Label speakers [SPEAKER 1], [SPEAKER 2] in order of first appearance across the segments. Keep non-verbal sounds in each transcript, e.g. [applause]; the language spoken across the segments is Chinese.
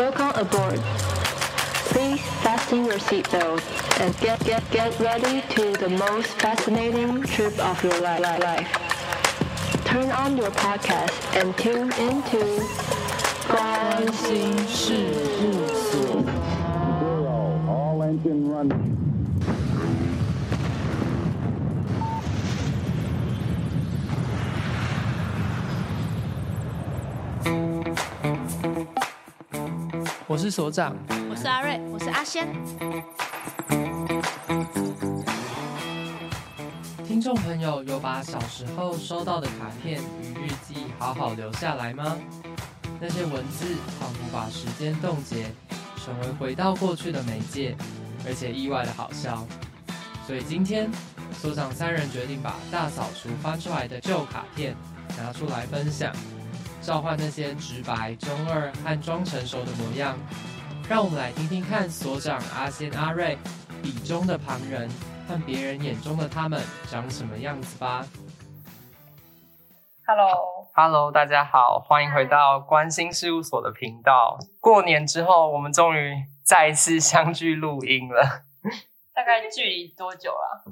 [SPEAKER 1] Welcome aboard. Please fasten your seatbelt and get get get ready to the most fascinating trip of your li- li- life. Turn on your podcast and tune into 关心事务所。
[SPEAKER 2] Zero. All engine running.
[SPEAKER 3] 我是所长，
[SPEAKER 4] 我是阿瑞，我是阿仙。
[SPEAKER 3] 听众朋友有把小时候收到的卡片与日记好好留下来吗？那些文字仿佛把时间冻结，成为回到过去的媒介，而且意外的好笑。所以今天所长三人决定把大扫除翻出来的旧卡片拿出来分享，召唤那些直白、中二和装成熟的模样。让我们来听听看所长阿仙阿瑞笔中的旁人和别人眼中的他们长什么样子吧。Hello，Hello，Hello，大家好，欢迎回到关心事务所的频道。过年之后，我们终于再一次相聚录音了。
[SPEAKER 5] 大概距离多久了？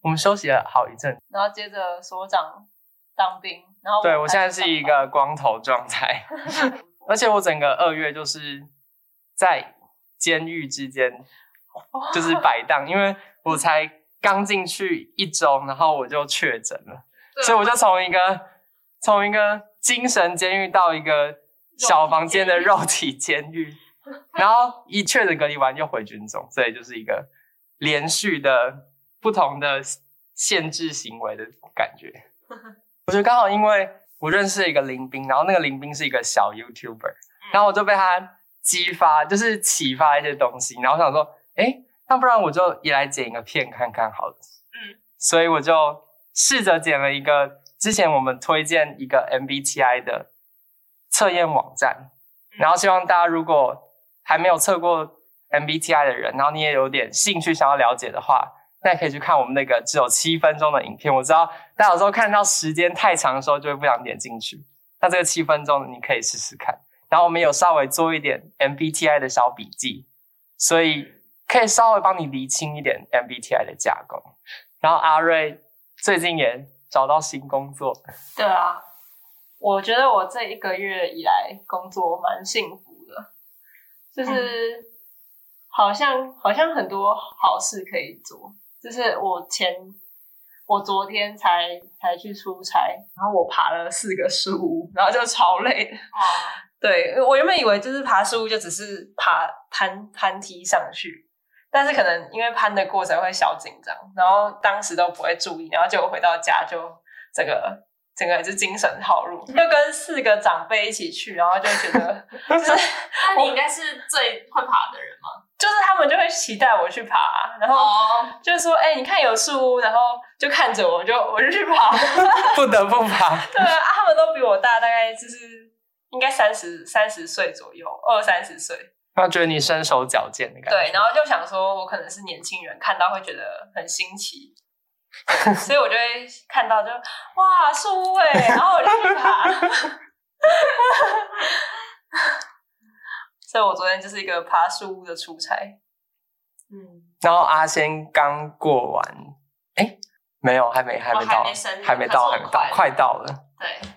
[SPEAKER 3] 我们休息了好一阵，
[SPEAKER 5] 然后接着所长当兵，然后我
[SPEAKER 3] 对我现在是一个光头状态，[laughs] 而且我整个二月就是在监狱之间，就是摆荡，因为我才刚进去一周，然后我就确诊了，所以我就从一个从一个精神监狱到一个小房间的肉体监狱，[laughs] 然后一确诊隔离完又回军中，所以就是一个连续的不同的限制行为的感觉。[laughs] 我觉得刚好因为我认识了一个林斌，然后那个林斌是一个小 YouTuber，然后我就被他激发，就是启发一些东西，然后我想说，诶，那不然我就也来剪一个片看看好了。嗯，所以我就试着剪了一个之前我们推荐一个 MBTI 的测验网站，然后希望大家如果还没有测过 MBTI 的人，然后你也有点兴趣想要了解的话，那可以去看我们那个只有七分钟的影片。我知道大家有时候看到时间太长的时候，就会不想点进去。那这个七分钟你可以试试看。然后我们有稍微做一点 MBTI 的小笔记，所以可以稍微帮你厘清一点 MBTI 的架构。然后阿瑞最近也找到新工作，
[SPEAKER 5] 对啊，我觉得我这一个月以来工作蛮幸福的，就是好像好像很多好事可以做。就是我前我昨天才才去出差，然后我爬了四个树屋，然后就超累的。
[SPEAKER 4] 哦，
[SPEAKER 5] 对，我原本以为就是爬树屋就只是爬攀攀梯上去，但是可能因为攀的过程会小紧张，然后当时都不会注意，然后结果回到家就整个整个就精神耗弱，就跟四个长辈一起去，然后就觉得 [laughs] 就是
[SPEAKER 4] 那你应该是最会爬的人吗？
[SPEAKER 5] 就是他们就会期待我去爬，然后就是说，哎、欸，你看有树屋，然后就看着我，就我就去爬，[laughs]
[SPEAKER 3] 不得不爬。[laughs]
[SPEAKER 5] 对啊，他们都比我大，大概就是应该三十三十岁左右，二三十岁。
[SPEAKER 3] 他觉得你身手矫健的感觉。
[SPEAKER 5] 对，然后就想说，我可能是年轻人，看到会觉得很新奇，[laughs] 所以我就会看到就哇树屋哎，然后我就去爬。所以我昨天就是一个爬树屋的出差，
[SPEAKER 3] 嗯，然后阿仙刚过完，哎，没有，还没，还没到，
[SPEAKER 4] 哦、
[SPEAKER 3] 还没到，还没到，快到了，
[SPEAKER 4] 对，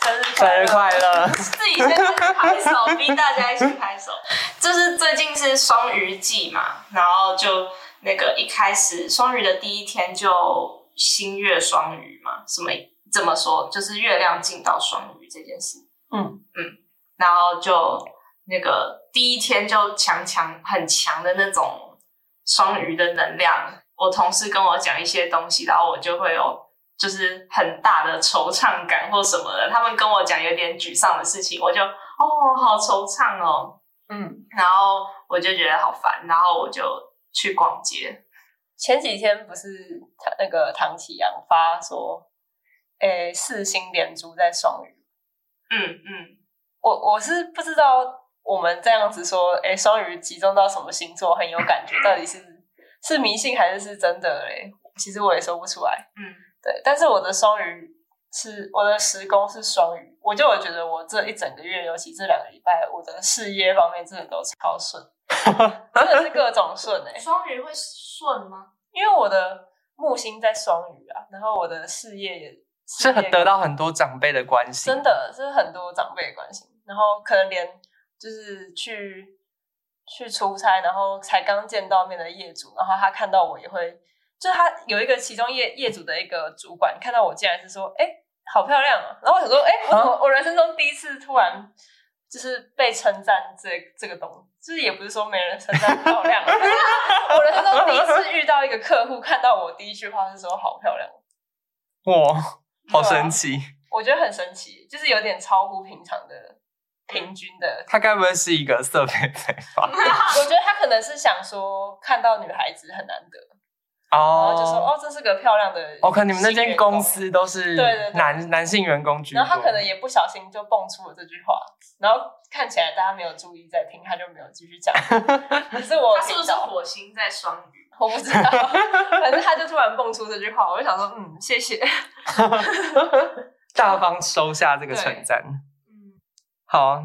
[SPEAKER 5] 生日
[SPEAKER 3] 生日快乐，
[SPEAKER 4] 自己先拍手，逼大家一起拍手。就是最近是双鱼季嘛，然后就那个一开始双鱼的第一天就新月双鱼嘛，什么怎么说，就是月亮进到双鱼这件事，
[SPEAKER 5] 嗯。
[SPEAKER 4] 嗯，然后就。那个第一天就强强很强的那种双鱼的能量，我同事跟我讲一些东西，然后我就会有就是很大的惆怅感或什么的。他们跟我讲有点沮丧的事情，我就哦好惆怅哦，
[SPEAKER 5] 嗯，
[SPEAKER 4] 然后我就觉得好烦，然后我就去逛街。
[SPEAKER 5] 前几天不是那个唐启阳发说，诶，四星连珠在双鱼，
[SPEAKER 4] 嗯嗯，
[SPEAKER 5] 我我是不知道。我们这样子说，哎，双鱼集中到什么星座很有感觉？[laughs] 到底是是迷信还是是真的嘞？其实我也说不出来。
[SPEAKER 4] 嗯，
[SPEAKER 5] 对。但是我的双鱼是我的时宫是双鱼，我就我觉得我这一整个月，尤其这两个礼拜，我的事业方面真的都超顺，[laughs] 真的是各种顺哎、欸。
[SPEAKER 4] 双鱼会顺吗？
[SPEAKER 5] 因为我的木星在双鱼啊，然后我的事业也
[SPEAKER 3] 是很得到很多长辈的关心，
[SPEAKER 5] 真的是很多长辈的关心，然后可能连就是去去出差，然后才刚见到面的业主，然后他看到我也会。就他有一个其中业业主的一个主管看到我竟然是说，哎、欸，好漂亮啊！然后我想说，哎、欸，我怎么我人生中第一次突然就是被称赞这这个东西，就是也不是说没人称赞漂亮，[laughs] 我人生中第一次遇到一个客户看到我第一句话是说好漂亮，
[SPEAKER 3] 哇，好神奇！
[SPEAKER 5] 啊、我觉得很神奇，就是有点超乎平常的平均的。
[SPEAKER 3] 他该不会是一个色胚胚吧？[laughs]
[SPEAKER 5] 我觉得他可能是想说看到女孩子很难得。
[SPEAKER 3] 哦，
[SPEAKER 5] 然后就说哦，这是个漂亮的。
[SPEAKER 3] 哦，可能你们那间公司都是
[SPEAKER 5] 对对
[SPEAKER 3] 男男性员工居多。
[SPEAKER 5] 然后他可能也不小心就蹦出了这句话，然后看起来大家没有注意在听，他就没有继续讲。[laughs] 可是我
[SPEAKER 4] 他是不是火星在双鱼？[laughs]
[SPEAKER 5] 我不知道，反正他就突然蹦出这句话，我就想说，嗯，谢谢，
[SPEAKER 3] 大方收下这个称
[SPEAKER 5] 赞。
[SPEAKER 3] 好，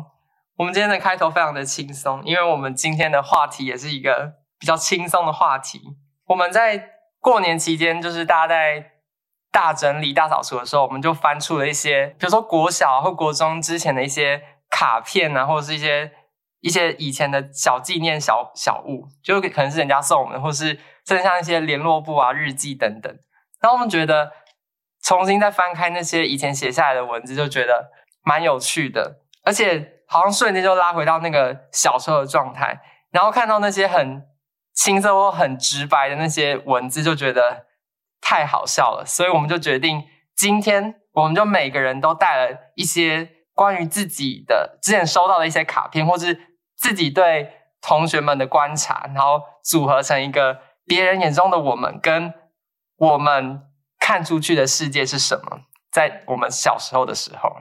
[SPEAKER 3] 我们今天的开头非常的轻松，因为我们今天的话题也是一个比较轻松的话题。我们在过年期间，就是大家在大整理、大扫除的时候，我们就翻出了一些，比如说国小或国中之前的一些卡片啊，或者是一些一些以前的小纪念小小物，就可能是人家送我们，或是甚至像一些联络簿啊、日记等等。然后我们觉得重新再翻开那些以前写下来的文字，就觉得蛮有趣的，而且好像瞬间就拉回到那个小时候的状态，然后看到那些很。青涩或很直白的那些文字，就觉得太好笑了，所以我们就决定，今天我们就每个人都带了一些关于自己的之前收到的一些卡片，或是自己对同学们的观察，然后组合成一个别人眼中的我们，跟我们看出去的世界是什么，在我们小时候的时候。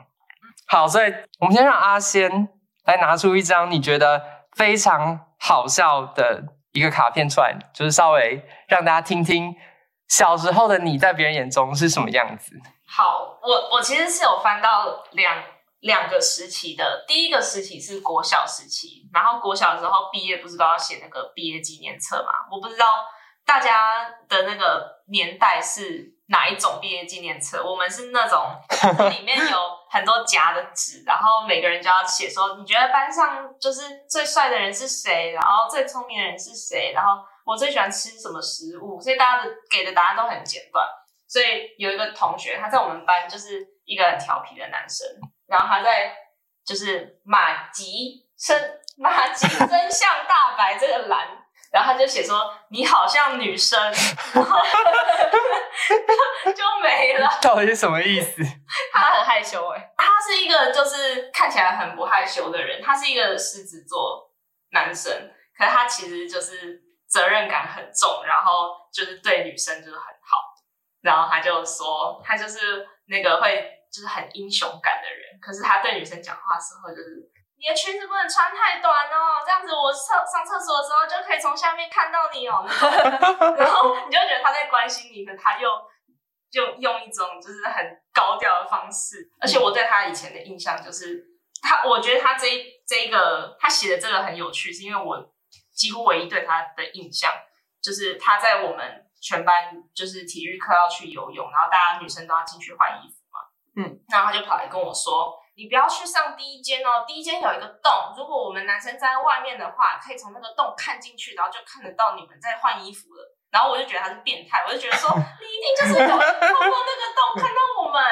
[SPEAKER 3] 好，所以我们先让阿仙来拿出一张你觉得非常好笑的。一个卡片出来，就是稍微让大家听听小时候的你在别人眼中是什么样子。
[SPEAKER 4] 好，我我其实是有翻到两两个时期的，第一个时期是国小时期，然后国小的时候毕业不是都要写那个毕业纪念册嘛？我不知道大家的那个年代是哪一种毕业纪念册？我们是那种 [laughs] 里面有。很多夹的纸，然后每个人就要写说，你觉得班上就是最帅的人是谁？然后最聪明的人是谁？然后我最喜欢吃什么食物？所以大家的给的答案都很简短。所以有一个同学，他在我们班就是一个很调皮的男生，然后他在就是马吉真马吉真相大白这个栏。然后他就写说，你好像女生，[laughs] 然后就没了。
[SPEAKER 3] 到底是什么意思？
[SPEAKER 5] 他很害羞哎、欸，
[SPEAKER 4] 他是一个就是看起来很不害羞的人，他是一个狮子座男生，可是他其实就是责任感很重，然后就是对女生就是很好。然后他就说，他就是那个会就是很英雄感的人，可是他对女生讲话的时候就是。你的裙子不能穿太短哦，这样子我厕上厕所的时候就可以从下面看到你哦。然后你就觉得他在关心你，可他又就用一种就是很高调的方式。而且我对他以前的印象就是，他我觉得他这一这一个他写的这个很有趣，是因为我几乎唯一对他的印象就是他在我们全班就是体育课要去游泳，然后大家女生都要进去换衣服嘛，嗯，然后他就跑来跟我说。你不要去上第一间哦，第一间有一个洞，如果我们男生站在外面的话，可以从那个洞看进去，然后就看得到你们在换衣服了。然后我就觉得他是变态，我就觉得说 [laughs] 你一定就是有透过那个洞看到我们。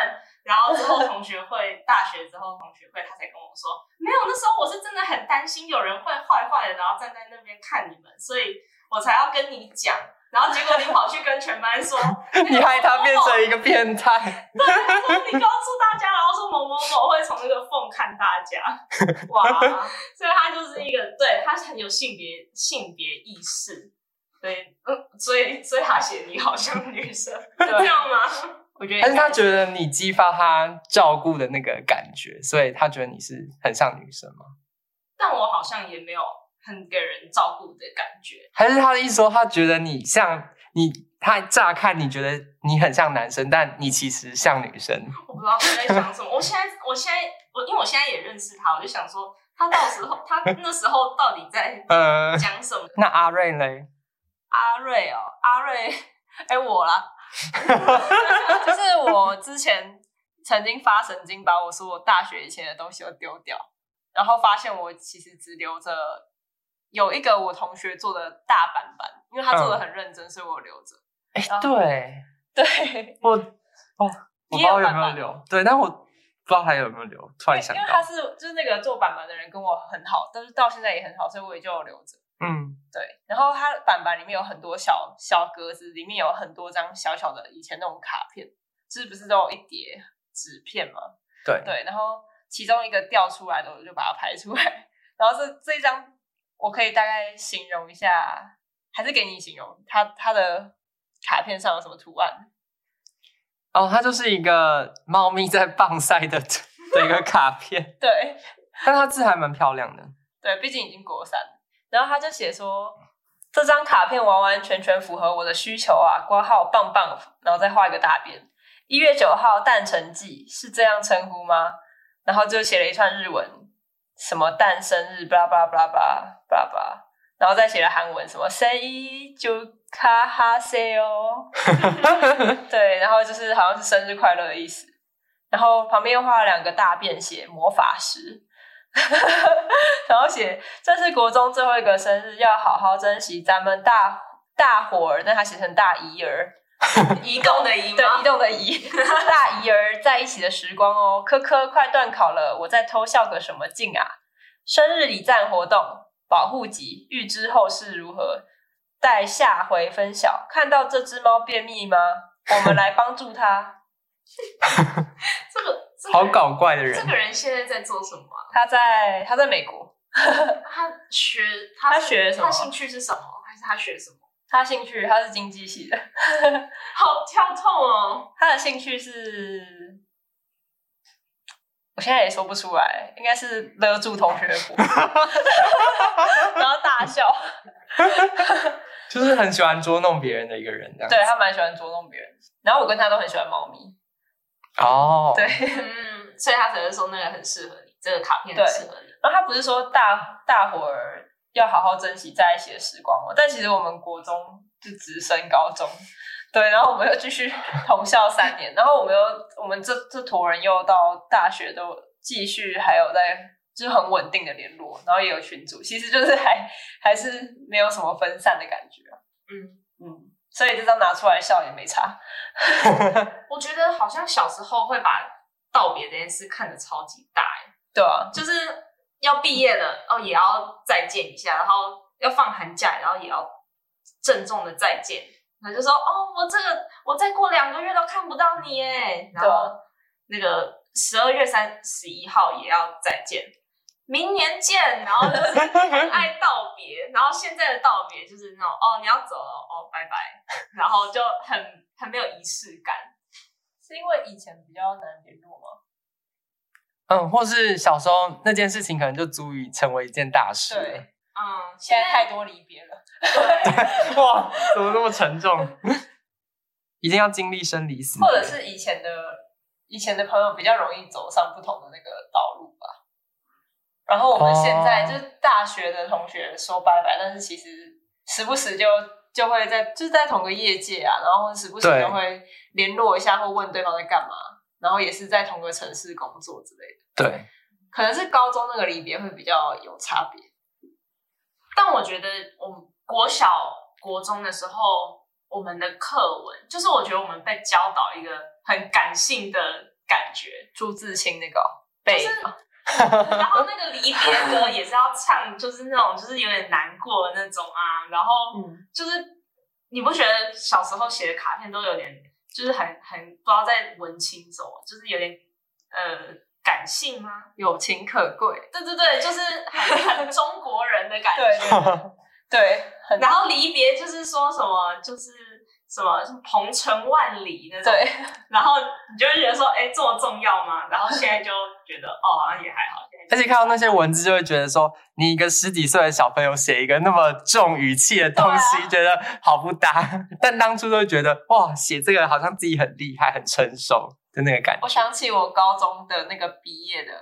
[SPEAKER 4] 然后之后同学会，大学之后同学会，他才跟我说，没有，那时候我是真的很担心有人会坏坏的，然后站在那边看你们，所以我才要跟你讲。然后结果你跑去跟全班说，[laughs]
[SPEAKER 3] 你害他变成一个变态。
[SPEAKER 4] 对，他说你告诉大家，然后说某某某会从那个缝看大家。[laughs] 哇，所以他就是一个，对，他很有性别性别意识。对，嗯，所以所以他写你好像女生，对 [laughs] 这样吗？
[SPEAKER 5] 我觉得，
[SPEAKER 3] 但是他觉得你激发他照顾的那个感觉，所以他觉得你是很像女生吗？
[SPEAKER 4] 但我好像也没有。很给人照顾的感觉，
[SPEAKER 3] 还是他的意思说，他觉得你像你他乍看你觉得你很像男生，但你其实像女生。[laughs]
[SPEAKER 4] 我不知道他在想什么。我现在，我现在，我因为我现在也认识他，我就想说，他到时候，他那时候到底在 [laughs] 讲什么？
[SPEAKER 3] 那阿瑞嘞？
[SPEAKER 5] 阿瑞哦，阿瑞，[laughs] 哎，我啦，就是我之前曾经发神经，把我说我大学以前的东西都丢掉，然后发现我其实只留着有一个我同学做的大板板，因为他做的很认真，嗯、所以我留着。
[SPEAKER 3] 哎，对，
[SPEAKER 5] 对，[laughs]
[SPEAKER 3] 我哦，我不知道有没有留，对，但我不知道还有没有留，突然想到，
[SPEAKER 5] 因为他是就是那个做板板的人跟我很好，但是到现在也很好，所以我也就留着。
[SPEAKER 3] 嗯，
[SPEAKER 5] 对，然后它板板里面有很多小小格子，里面有很多张小小的以前那种卡片，是不是都有一叠纸片吗？
[SPEAKER 3] 对
[SPEAKER 5] 对，然后其中一个掉出来的，我就把它拍出来。然后这这一张，我可以大概形容一下，还是给你形容它它的卡片上有什么图案？
[SPEAKER 3] 哦，它就是一个猫咪在棒赛的的一个卡片。
[SPEAKER 5] 对，
[SPEAKER 3] 但它字还蛮漂亮的。
[SPEAKER 5] 对，毕竟已经国三。然后他就写说，这张卡片完完全全符合我的需求啊，挂号棒棒，然后再画一个大便。一月九号诞辰季是这样称呼吗？然后就写了一串日文，什么诞生日，巴拉巴拉巴拉巴拉巴拉，然后再写了韩文，什么生一就卡哈塞哦，[laughs] 对，然后就是好像是生日快乐的意思。然后旁边又画了两个大便，写魔法师。[laughs] 然后写，这是国中最后一个生日，要好好珍惜咱们大大伙儿。但他写成大姨儿，[laughs]
[SPEAKER 4] 移动的移，
[SPEAKER 5] 对，移动的移，[laughs] 大姨儿在一起的时光哦。科科快断考了，我在偷笑个什么劲啊？生日礼赞活动，保护级，预知后事如何，待下回分晓。看到这只猫便秘吗？我们来帮助它。[laughs]
[SPEAKER 4] 这个。
[SPEAKER 3] 好搞怪的人，
[SPEAKER 4] 这个人现在在做什么？
[SPEAKER 5] 他在他在美国，
[SPEAKER 4] 他学他，
[SPEAKER 5] 他学什么？
[SPEAKER 4] 他兴趣是什么？还是他学什么？
[SPEAKER 5] 他兴趣他是经济系的，[laughs]
[SPEAKER 4] 好跳痛哦。
[SPEAKER 5] 他的兴趣是，我现在也说不出来，应该是勒住同学的脖，[laughs] 然后大笑，[laughs]
[SPEAKER 3] 就是很喜欢捉弄别人的一个人，这样。
[SPEAKER 5] 对，他蛮喜欢捉弄别人，然后我跟他都很喜欢猫咪。
[SPEAKER 3] 哦，
[SPEAKER 5] 对，
[SPEAKER 4] 嗯，所以他只是说那个很适合你，这个卡片很适合你。
[SPEAKER 5] 然后他不是说大大伙儿要好好珍惜在一起的时光哦？但其实我们国中就直升高中，对，然后我们又继续同校三年，然后我们又我们这这坨人又到大学都继续还有在就是很稳定的联络，然后也有群组，其实就是还还是没有什么分散的感觉。
[SPEAKER 4] 嗯
[SPEAKER 5] 嗯。所以这张拿出来笑也没差。[laughs]
[SPEAKER 4] 我觉得好像小时候会把道别这件事看得超级大，
[SPEAKER 5] 对啊，
[SPEAKER 4] 就是要毕业了哦，也要再见一下，然后要放寒假，然后也要郑重的再见。他就说哦，我这个我再过两个月都看不到你耶，然后那个十二月三十一号也要再见。明年见，然后就是 [laughs] 很爱道别，然后现在的道别就是那种哦，你要走了哦，拜拜，然后就很很没有仪式感，
[SPEAKER 5] 是因为以前比较难联络吗？
[SPEAKER 3] 嗯，或是小时候那件事情可能就足以成为一件大事。
[SPEAKER 5] 对，
[SPEAKER 4] 嗯，
[SPEAKER 5] 现在太多离别了。
[SPEAKER 4] 对，[laughs]
[SPEAKER 3] 哇，怎么那么沉重？一定要经历生离死，
[SPEAKER 5] 或者是以前的以前的朋友比较容易走上不同的那个道路吧。然后我们现在就是大学的同学说拜拜，但是其实时不时就就会在就是在同个业界啊，然后时不时就会联络一下或问对方在干嘛，然后也是在同个城市工作之类的。
[SPEAKER 3] 对，
[SPEAKER 5] 可能是高中那个离别会比较有差别，
[SPEAKER 4] 但我觉得我们国小、国中的时候，我们的课文就是我觉得我们被教导一个很感性的感觉，
[SPEAKER 5] 朱自清那个背。
[SPEAKER 4] 就是 [laughs] 然后那个离别歌也是要唱，就是那种就是有点难过的那种啊。然后就是你不觉得小时候写的卡片都有点，就是很很不知道在文青什么，就是有点呃感性吗？
[SPEAKER 5] 友情可贵。
[SPEAKER 4] 对对对，就是很很中国人的感
[SPEAKER 5] 觉。对。[laughs]
[SPEAKER 4] 然后离别就是说什么，就是什么鹏程万里那种，
[SPEAKER 5] 对，
[SPEAKER 4] 然后你就会觉得说，哎，这么重要吗？然后现在就觉得，哦，好像也还好。
[SPEAKER 3] 而且看到那些文字，就会觉得说，你一个十几岁的小朋友写一个那么重语气的东西，啊、觉得好不搭。[laughs] 但当初都会觉得，哇，写这个好像自己很厉害、很成熟的那个感觉。
[SPEAKER 5] 我想起我高中的那个毕业的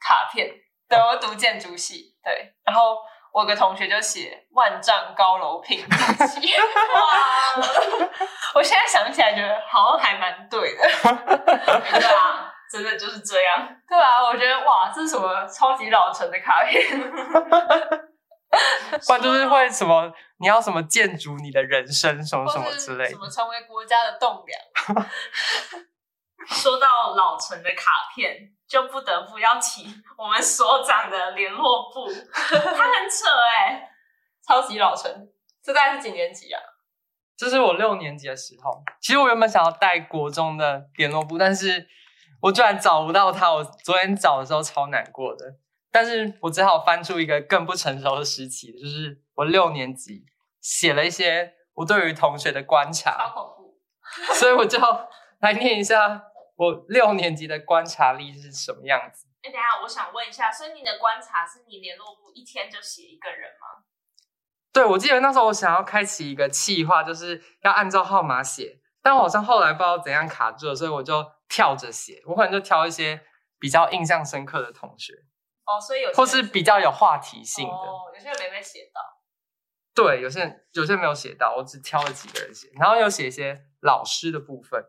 [SPEAKER 5] 卡片，对，我读建筑系，对，然后。我有个同学就写“万丈高楼平地起”，[laughs] 哇！我现在想起来觉得好像还蛮对的，[laughs]
[SPEAKER 4] 对啊，真的就是这样，
[SPEAKER 5] 对啊，我觉得哇，这是什么超级老成的卡片？[laughs]
[SPEAKER 3] 不然就是会什么，你要什么建筑你的人生什么什么之类的，
[SPEAKER 5] 什么成为国家的栋梁。
[SPEAKER 4] 说到老成的卡片。就不得不要提我们所长的联络部，他很扯哎、欸，
[SPEAKER 5] 超级老成。这大概是几年级啊？
[SPEAKER 3] 这是我六年级的时候。其实我原本想要带国中的联络部，但是我居然找不到他。我昨天找的时候超难过的，但是我只好翻出一个更不成熟的时期，就是我六年级写了一些我对于同学的观察，
[SPEAKER 5] 好恐怖。
[SPEAKER 3] 所以我就来念一下。我六年级的观察力是什么样子？
[SPEAKER 4] 哎、欸，等一下，我想问一下，所以你的观察是你联络部一天就写一个人吗？
[SPEAKER 3] 对，我记得那时候我想要开启一个计划，就是要按照号码写，但我好像后来不知道怎样卡住了，所以我就跳着写。我可能就挑一些比较印象深刻的同学
[SPEAKER 4] 哦，所以有些
[SPEAKER 3] 或是比较有话题性的，
[SPEAKER 4] 哦，有些人没被写到。
[SPEAKER 3] 对，有些人有些人没有写到，我只挑了几个人写，然后又写一些老师的部分。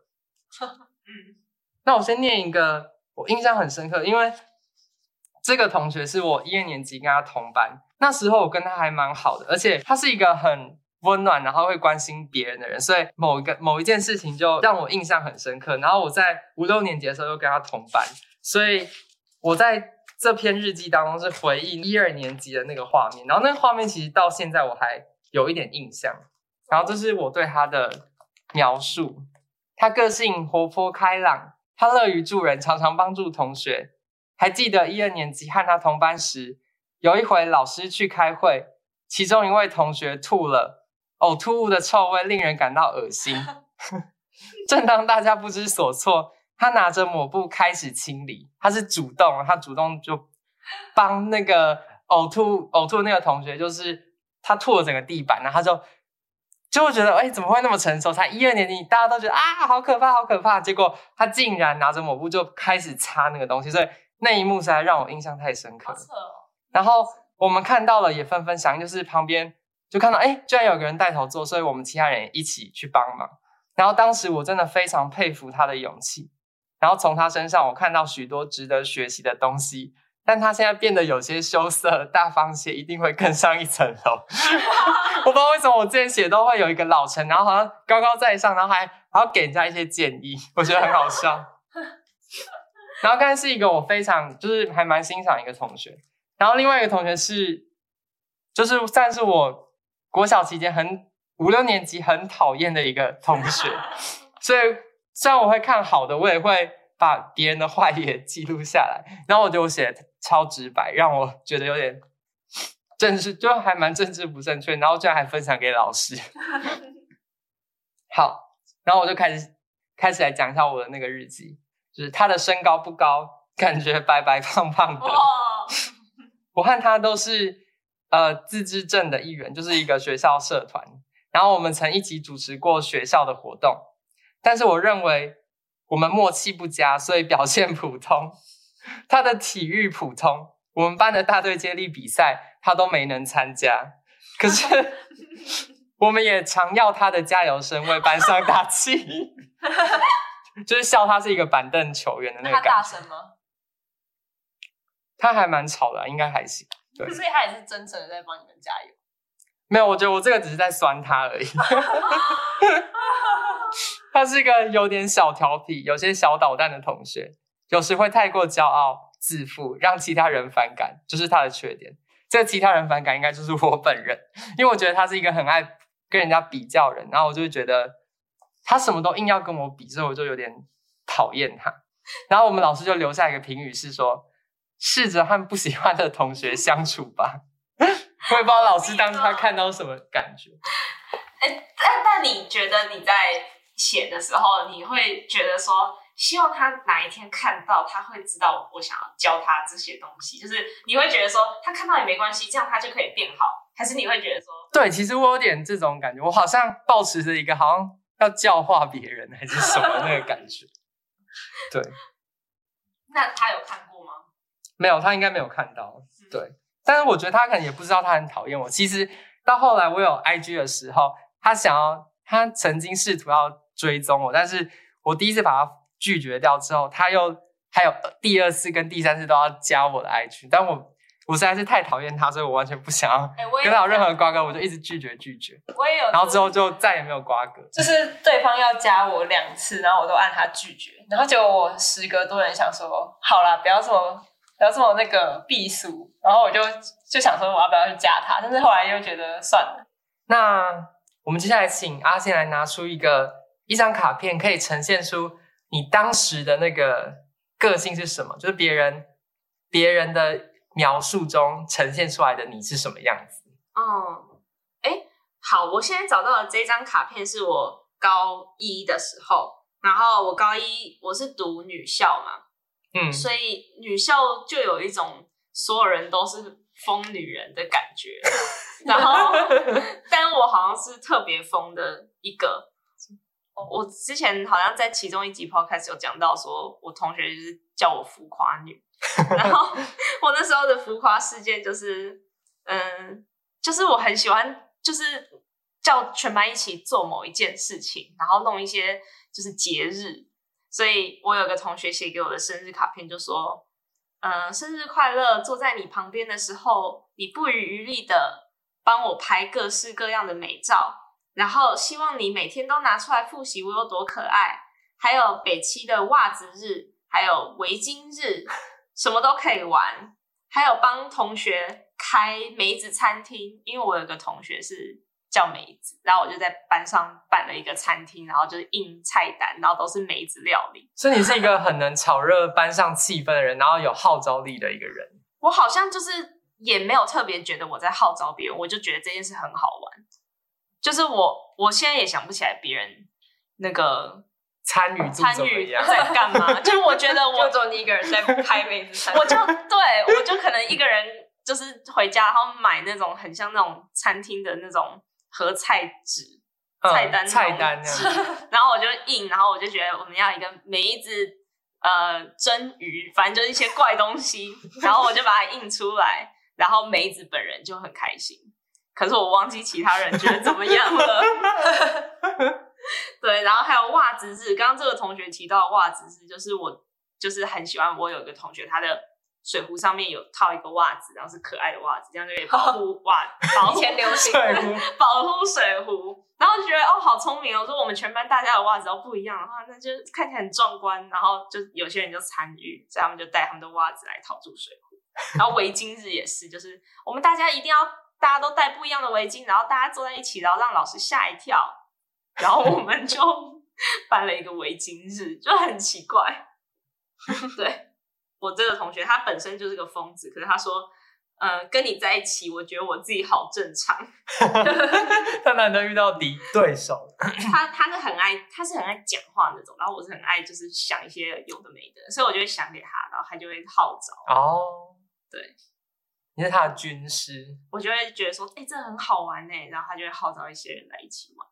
[SPEAKER 3] [laughs] 嗯。那我先念一个，我印象很深刻，因为这个同学是我一二年级跟他同班，那时候我跟他还蛮好的，而且他是一个很温暖，然后会关心别人的人，所以某一个某一件事情就让我印象很深刻。然后我在五六年级的时候又跟他同班，所以我在这篇日记当中是回忆一二年级的那个画面，然后那个画面其实到现在我还有一点印象。然后这是我对他的描述，他个性活泼开朗。他乐于助人，常常帮助同学。还记得一二年级和他同班时，有一回老师去开会，其中一位同学吐了，呕吐物的臭味令人感到恶心。[laughs] 正当大家不知所措，他拿着抹布开始清理。他是主动，他主动就帮那个呕吐呕吐那个同学，就是他吐了整个地板，然后他就。就会觉得，哎，怎么会那么成熟？才一二年级，大家都觉得啊，好可怕，好可怕。结果他竟然拿着抹布就开始擦那个东西，所以那一幕实在让我印象太深刻了。然后我们看到了，也纷纷响应，就是旁边就看到，哎，居然有个人带头做，所以我们其他人一起去帮忙。然后当时我真的非常佩服他的勇气，然后从他身上我看到许多值得学习的东西。但他现在变得有些羞涩，大方些，一定会更上一层楼。[laughs] 我不知道为什么我之前写都会有一个老成，然后好像高高在上，然后还还要给人家一些建议，我觉得很好笑。然后刚才是一个我非常就是还蛮欣赏一个同学，然后另外一个同学是就是算是我国小期间很五六年级很讨厌的一个同学，[laughs] 所以虽然我会看好的，我也会把别人的坏也记录下来，然后我就写。超直白，让我觉得有点政治，就还蛮政治不正确。然后居然还分享给老师。[laughs] 好，然后我就开始开始来讲一下我的那个日记，就是他的身高不高，感觉白白胖胖的。[laughs] 我和他都是呃自治镇的一员，就是一个学校社团。然后我们曾一起主持过学校的活动，但是我认为我们默契不佳，所以表现普通。他的体育普通，我们班的大队接力比赛他都没能参加。可是 [laughs] 我们也常要他的加油声为班上打气，[laughs] 就是笑他是一个板凳球员的那个感觉。
[SPEAKER 5] 他大声吗？
[SPEAKER 3] 他还蛮吵的啊，应该还行。对，
[SPEAKER 5] 所以他也是真诚的在帮你们加油。
[SPEAKER 3] 没有，我觉得我这个只是在酸他而已。[laughs] 他是一个有点小调皮、有些小捣蛋的同学。有时会太过骄傲自负，让其他人反感，就是他的缺点。这个其他人反感应该就是我本人，因为我觉得他是一个很爱跟人家比较人，然后我就会觉得他什么都硬要跟我比，所以我就有点讨厌他。然后我们老师就留下一个评语是说：试着和不喜欢的同学相处吧。[laughs] 我也不知道老师当时他看到什么感觉。
[SPEAKER 4] 哎，但但你觉得你在写的时候，你会觉得说，希望他哪一天看到，他会知道我想要教他这些东西，就是你会觉得说，他看到也没关系，这样他就可以变好，还是你会觉得说，
[SPEAKER 3] 对，其实我有点这种感觉，我好像保持着一个好像要教化别人还是什么那个感觉，[laughs] 对。[laughs]
[SPEAKER 4] 那他有看过吗？
[SPEAKER 3] 没有，他应该没有看到。对，但是我觉得他可能也不知道他很讨厌我。其实到后来我有 IG 的时候，他想要，他曾经试图要追踪我，但是我第一次把他拒绝掉之后，他又还有第二次跟第三次都要加我的 IG，但我我实在是太讨厌他，所以我完全不想要跟他有任何瓜葛，我就一直拒绝拒绝。
[SPEAKER 5] 我也有，
[SPEAKER 3] 然后之后就再也没有瓜葛。
[SPEAKER 5] 就是对方要加我两次，然后我都按他拒绝，然后结果我时隔多年想说，好啦，不要这么。不要这么那个避俗，然后我就就想说我要不要去加他，但是后来又觉得算了。
[SPEAKER 3] 那我们接下来请阿仙来拿出一个一张卡片，可以呈现出你当时的那个个性是什么？就是别人别人的描述中呈现出来的你是什么样子？
[SPEAKER 4] 哦，哎，好，我现在找到的这张卡片是我高一的时候，然后我高一我是读女校嘛。
[SPEAKER 3] 嗯，
[SPEAKER 4] 所以女校就有一种所有人都是疯女人的感觉，[laughs] 然后，但我好像是特别疯的一个。我之前好像在其中一集 podcast 有讲到，说我同学就是叫我浮夸女，然后 [laughs] 我那时候的浮夸事件就是，嗯，就是我很喜欢，就是叫全班一起做某一件事情，然后弄一些就是节日。所以我有个同学写给我的生日卡片，就说：“嗯、生日快乐！坐在你旁边的时候，你不遗余力的帮我拍各式各样的美照，然后希望你每天都拿出来复习我有多可爱。还有北七的袜子日，还有围巾日，什么都可以玩。还有帮同学开梅子餐厅，因为我有个同学是。”叫梅子，然后我就在班上办了一个餐厅，然后就是印菜单，然后都是梅子料理。
[SPEAKER 3] 所以你是一个很能炒热班上气氛的人，然后有号召力的一个人。
[SPEAKER 4] 我好像就是也没有特别觉得我在号召别人，我就觉得这件事很好玩。就是我，我现在也想不起来别人那个
[SPEAKER 3] 参与
[SPEAKER 4] 参与在干嘛。[laughs] 就是我觉得我
[SPEAKER 5] 就只有你一个人在拍梅子餐厅，
[SPEAKER 4] 我就对我就可能一个人就是回家，然后买那种很像那种餐厅的那种。和菜纸、菜单、
[SPEAKER 3] 嗯、菜单这样，[laughs]
[SPEAKER 4] 然后我就印，然后我就觉得我们要一个梅子、呃蒸鱼，反正就是一些怪东西，然后我就把它印出来，然后梅子本人就很开心，可是我忘记其他人觉得怎么样了。[laughs] 对，然后还有袜子日，刚刚这个同学提到袜子日，就是我就是很喜欢，我有一个同学他的。水壶上面有套一个袜子，然后是可爱的袜子，这样就可以保护 [laughs] 袜，保护
[SPEAKER 5] 流行
[SPEAKER 3] 水壶，
[SPEAKER 4] 保护水壶。然后就觉得哦，好聪明哦！说我们全班大家的袜子都不一样的话，那就看起来很壮观。然后就有些人就参与，所以他们就带他们的袜子来套住水壶。然后围巾日也是，就是我们大家一定要大家都戴不一样的围巾，然后大家坐在一起，然后让老师吓一跳。然后我们就 [laughs] 办了一个围巾日，就很奇怪，[laughs] 对。我这个同学他本身就是个疯子，可是他说，呃，跟你在一起，我觉得我自己好正常。[laughs]
[SPEAKER 3] 他难得遇到敌对手。[laughs]
[SPEAKER 4] 他他是很爱，他是很爱讲话那种，然后我是很爱，就是想一些有的没的，所以我就会想给他，然后他就会号召。
[SPEAKER 3] 哦，
[SPEAKER 4] 对，
[SPEAKER 3] 你是他的军师，
[SPEAKER 4] 我就会觉得说，哎、欸，这很好玩呢，然后他就会号召一些人来一起玩。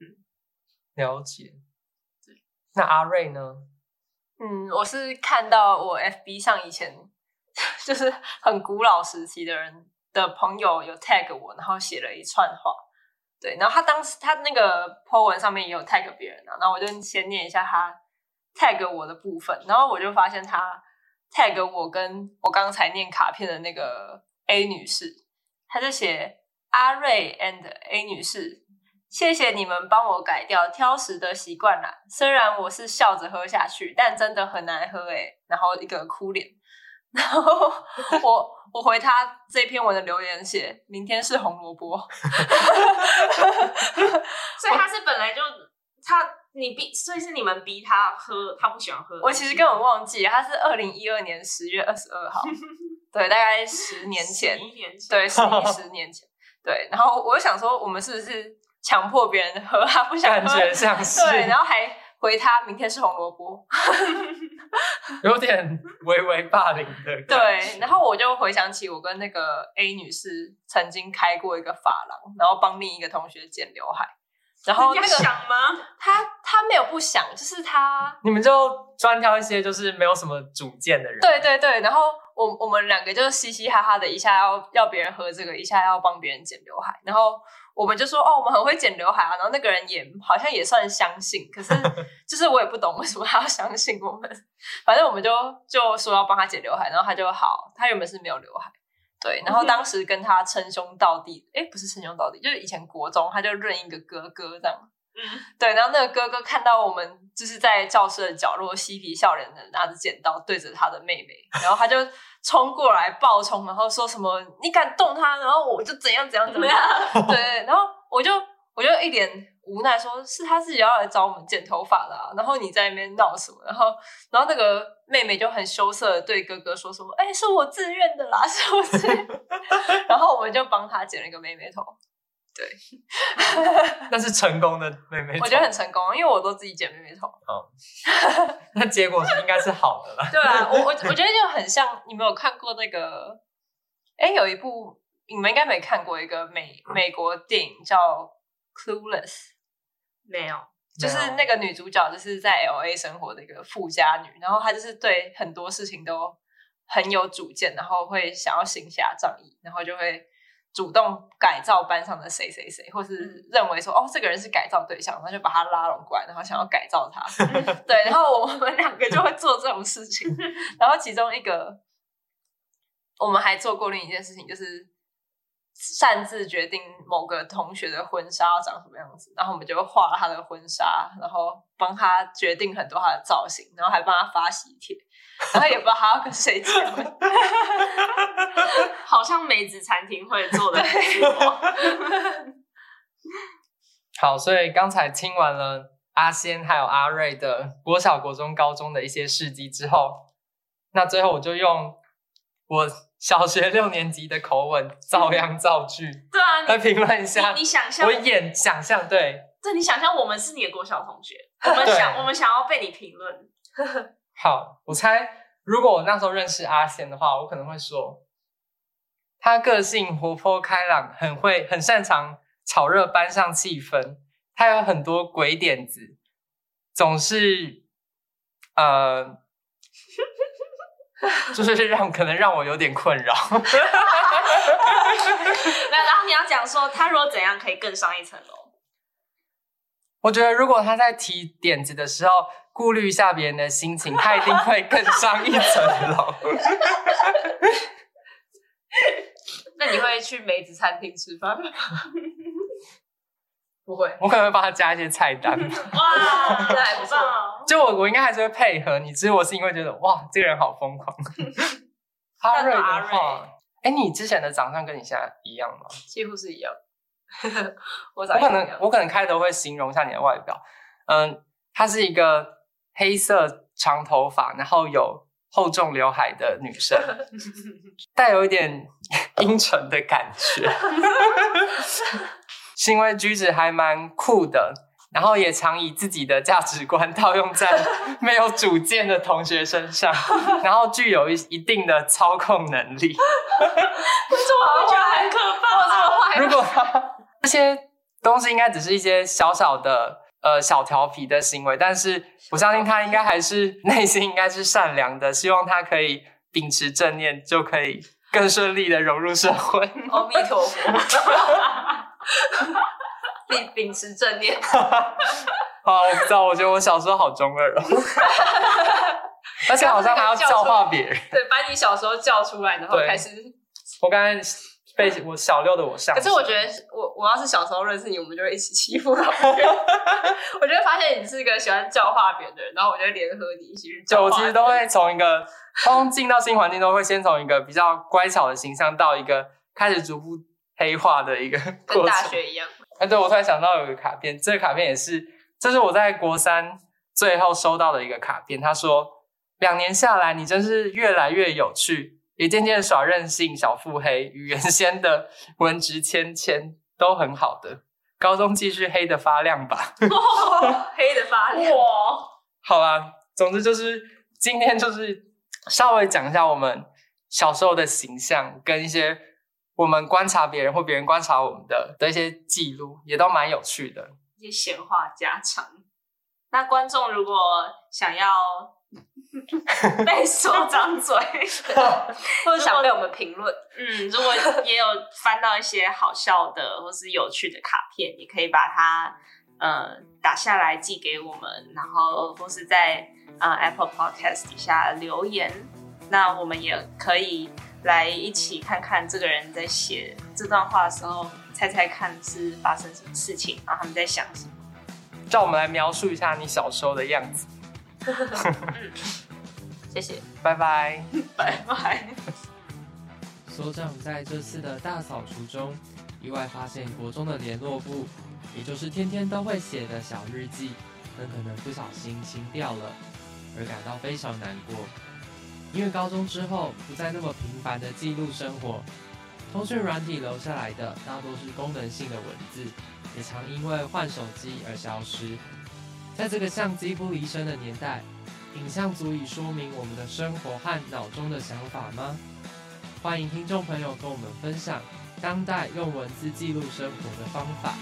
[SPEAKER 4] 嗯，
[SPEAKER 3] 了解。对，那阿瑞呢？
[SPEAKER 5] 嗯，我是看到我 FB 上以前就是很古老时期的人的朋友有 tag 我，然后写了一串话。对，然后他当时他那个 po 文上面也有 tag 别人啊，然后我就先念一下他 tag 我的部分，然后我就发现他 tag 我跟我刚才念卡片的那个 A 女士，他就写阿瑞 and A 女士。谢谢你们帮我改掉挑食的习惯啦。虽然我是笑着喝下去，但真的很难喝诶。然后一个哭脸，[laughs] 然后我 [laughs] 我回他这篇文的留言写：明天是红萝卜。[laughs]
[SPEAKER 4] 所以他是本来就他你逼，所以是你们逼他喝，他不喜欢喝。
[SPEAKER 5] 我其实根本忘记，他是二零一二年十月二十二号，对，大概十年前，
[SPEAKER 4] 十一年前，
[SPEAKER 5] 对，十一十年前，对。然后我就想说，我们是不是？强迫别人喝，他不想喝，
[SPEAKER 3] 感觉像是
[SPEAKER 5] 对，然后还回他明天是红萝卜，[laughs]
[SPEAKER 3] 有点微微霸凌的。
[SPEAKER 5] 对，然后我就回想起我跟那个 A 女士曾经开过一个发廊，然后帮另一个同学剪刘海。然后那个
[SPEAKER 4] 想吗？
[SPEAKER 5] 他他没有不想，就是他
[SPEAKER 3] 你们就专挑一些就是没有什么主见的人。
[SPEAKER 5] 对对对，然后我我们两个就是嘻嘻哈哈的，一下要要别人喝这个，一下要帮别人剪刘海，然后我们就说哦，我们很会剪刘海啊。然后那个人也好像也算相信，可是 [laughs] 就是我也不懂为什么他要相信我们。[laughs] 反正我们就就说要帮他剪刘海，然后他就好，他原本是没有刘海。对，然后当时跟他称兄道弟，哎，不是称兄道弟，就是以前国中他就认一个哥哥这样。嗯，对，然后那个哥哥看到我们就是在教室的角落嬉皮笑脸的拿着剪刀对着他的妹妹，然后他就冲过来暴冲，然后说什么你敢动他，然后我就怎样怎样怎么样。对，然后我就我就一脸无奈说，说是他自己要来找我们剪头发的啊，然后你在那边闹什么？然后然后那个。妹妹就很羞涩的对哥哥说什么：“哎、欸，是我自愿的啦，是我自愿。”然后我们就帮他剪了一个妹妹头。对，[laughs]
[SPEAKER 3] 那是成功的妹妹头。
[SPEAKER 5] 我觉得很成功，因为我都自己剪妹妹头。
[SPEAKER 3] 哦，[laughs] 那结果是应该是好的啦。
[SPEAKER 5] 对啊，我我我觉得就很像，你们有看过那个？哎、欸，有一部你们应该没看过一个美美国电影叫《Clueless》，
[SPEAKER 4] 没有。
[SPEAKER 5] 就是那个女主角，就是在 L A 生活的一个富家女，然后她就是对很多事情都很有主见，然后会想要行侠仗义，然后就会主动改造班上的谁谁谁，或是认为说哦，这个人是改造对象，然后就把他拉拢过来，然后想要改造他。[laughs] [laughs] 对，然后我们两个就会做这种事情，[laughs] 然后其中一个我们还做过另一件事情，就是。擅自决定某个同学的婚纱要长什么样子，然后我们就画了他的婚纱，然后帮他决定很多他的造型，然后还帮他发喜帖，[laughs] 然后也不知道他要跟谁结婚，[laughs]
[SPEAKER 4] 好像梅子餐厅会做的。[laughs]
[SPEAKER 3] 好，所以刚才听完了阿仙还有阿瑞的国小、国中、高中的一些事迹之后，那最后我就用我。小学六年级的口吻，照样造句。
[SPEAKER 4] 对啊，
[SPEAKER 3] 来评论一下。
[SPEAKER 4] 你，你想象，
[SPEAKER 3] 我演想象，对。
[SPEAKER 4] 对，你想象我们是你的国小同学，我们想，我们想要被你评论。
[SPEAKER 3] 好，我猜，如果我那时候认识阿贤的话，我可能会说，他个性活泼开朗，很会，很擅长炒热班上气氛。他有很多鬼点子，总是，呃。[laughs] 就是让可能让我有点困扰，[laughs] 没有。
[SPEAKER 4] 然后你要讲说他如果怎样可以更上一层楼。
[SPEAKER 3] 我觉得如果他在提点子的时候顾虑一下别人的心情，他一定会更上一层楼。[laughs]
[SPEAKER 5] 那你会去梅子餐厅吃饭吗？[laughs] 不会，
[SPEAKER 3] 我可能会帮他加一些菜单。
[SPEAKER 4] 哇，[laughs] 这还不错。
[SPEAKER 3] 就我，我应该还是会配合你。只是我是因为觉得，哇，这个人好疯狂。阿瑞的话，哎、欸，你之前的长相跟你现在一样吗？
[SPEAKER 5] 几乎是一样。[laughs] 我，
[SPEAKER 3] 我可能，我可能开头会形容一下你的外表。嗯，她是一个黑色长头发，然后有厚重刘海的女生，[laughs] 带有一点 [laughs] 阴沉的感觉。行为举止还蛮酷的，然后也常以自己的价值观套用在没有主见的同学身上，然后具有一一定的操控能力。
[SPEAKER 4] 为什么我觉得很可怕？
[SPEAKER 3] 如果这些东西应该只是一些小小的呃小调皮的行为，但是我相信他应该还是内心应该是善良的，希望他可以秉持正念，就可以更顺利的融入社会。
[SPEAKER 5] 阿弥陀佛。秉秉持正念。[laughs]
[SPEAKER 3] 好，我不知道，我觉得我小时候好中二哦，[laughs] 而且好像还要教化别人。
[SPEAKER 5] 对，把你小时候叫出来，然后开始。
[SPEAKER 3] 我刚才被我小六的我上。
[SPEAKER 5] 可是我觉得我，我我要是小时候认识你，我们就会一起欺负老师。[laughs] 我就会发现你是一个喜欢教化别人的人，然后我就会联合你一起去教。
[SPEAKER 3] 就我其实都会从一个刚进到新环境，都会先从一个比较乖巧的形象，到一个开始逐步。黑化的一个过程，
[SPEAKER 5] 跟大学一样。
[SPEAKER 3] 哎，对，我突然想到有一个卡片，这个卡片也是，这是我在国三最后收到的一个卡片。他说，两年下来，你真是越来越有趣，也渐渐耍任性，小腹黑，与原先的文质谦谦都很好的。高中继续黑的发亮吧，[laughs]
[SPEAKER 4] 黑的发亮。[laughs]
[SPEAKER 3] 好吧，总之就是今天就是稍微讲一下我们小时候的形象，跟一些我们观察别人或别人观察我们的的一些记录，也都蛮有趣的。
[SPEAKER 4] 一些闲话家常。那观众如果想要 [laughs] 被说张嘴，[laughs]
[SPEAKER 5] 或者想被我们评论，
[SPEAKER 4] 嗯，如果也有翻到一些好笑的或是有趣的卡片，也可以把它。呃，打下来寄给我们，然后或是在呃 Apple Podcast 底下留言，那我们也可以来一起看看这个人在写这段话的时候，猜猜看是发生什么事情，然后他们在想什么。
[SPEAKER 3] 叫我们来描述一下你小时候的样子。
[SPEAKER 4] 嗯，[laughs] 谢谢，
[SPEAKER 3] 拜拜，[laughs]
[SPEAKER 4] 拜拜。
[SPEAKER 3] 所长在这次的大扫除中，意外发现国中的联络簿。也就是天天都会写的小日记，很可能不小心清掉了，而感到非常难过。因为高中之后不再那么频繁的记录生活，通讯软体留下来的大多是功能性的文字，也常因为换手机而消失。在这个相机不离身的年代，影像足以说明我们的生活和脑中的想法吗？欢迎听众朋友跟我们分享当代用文字记录生活的方法。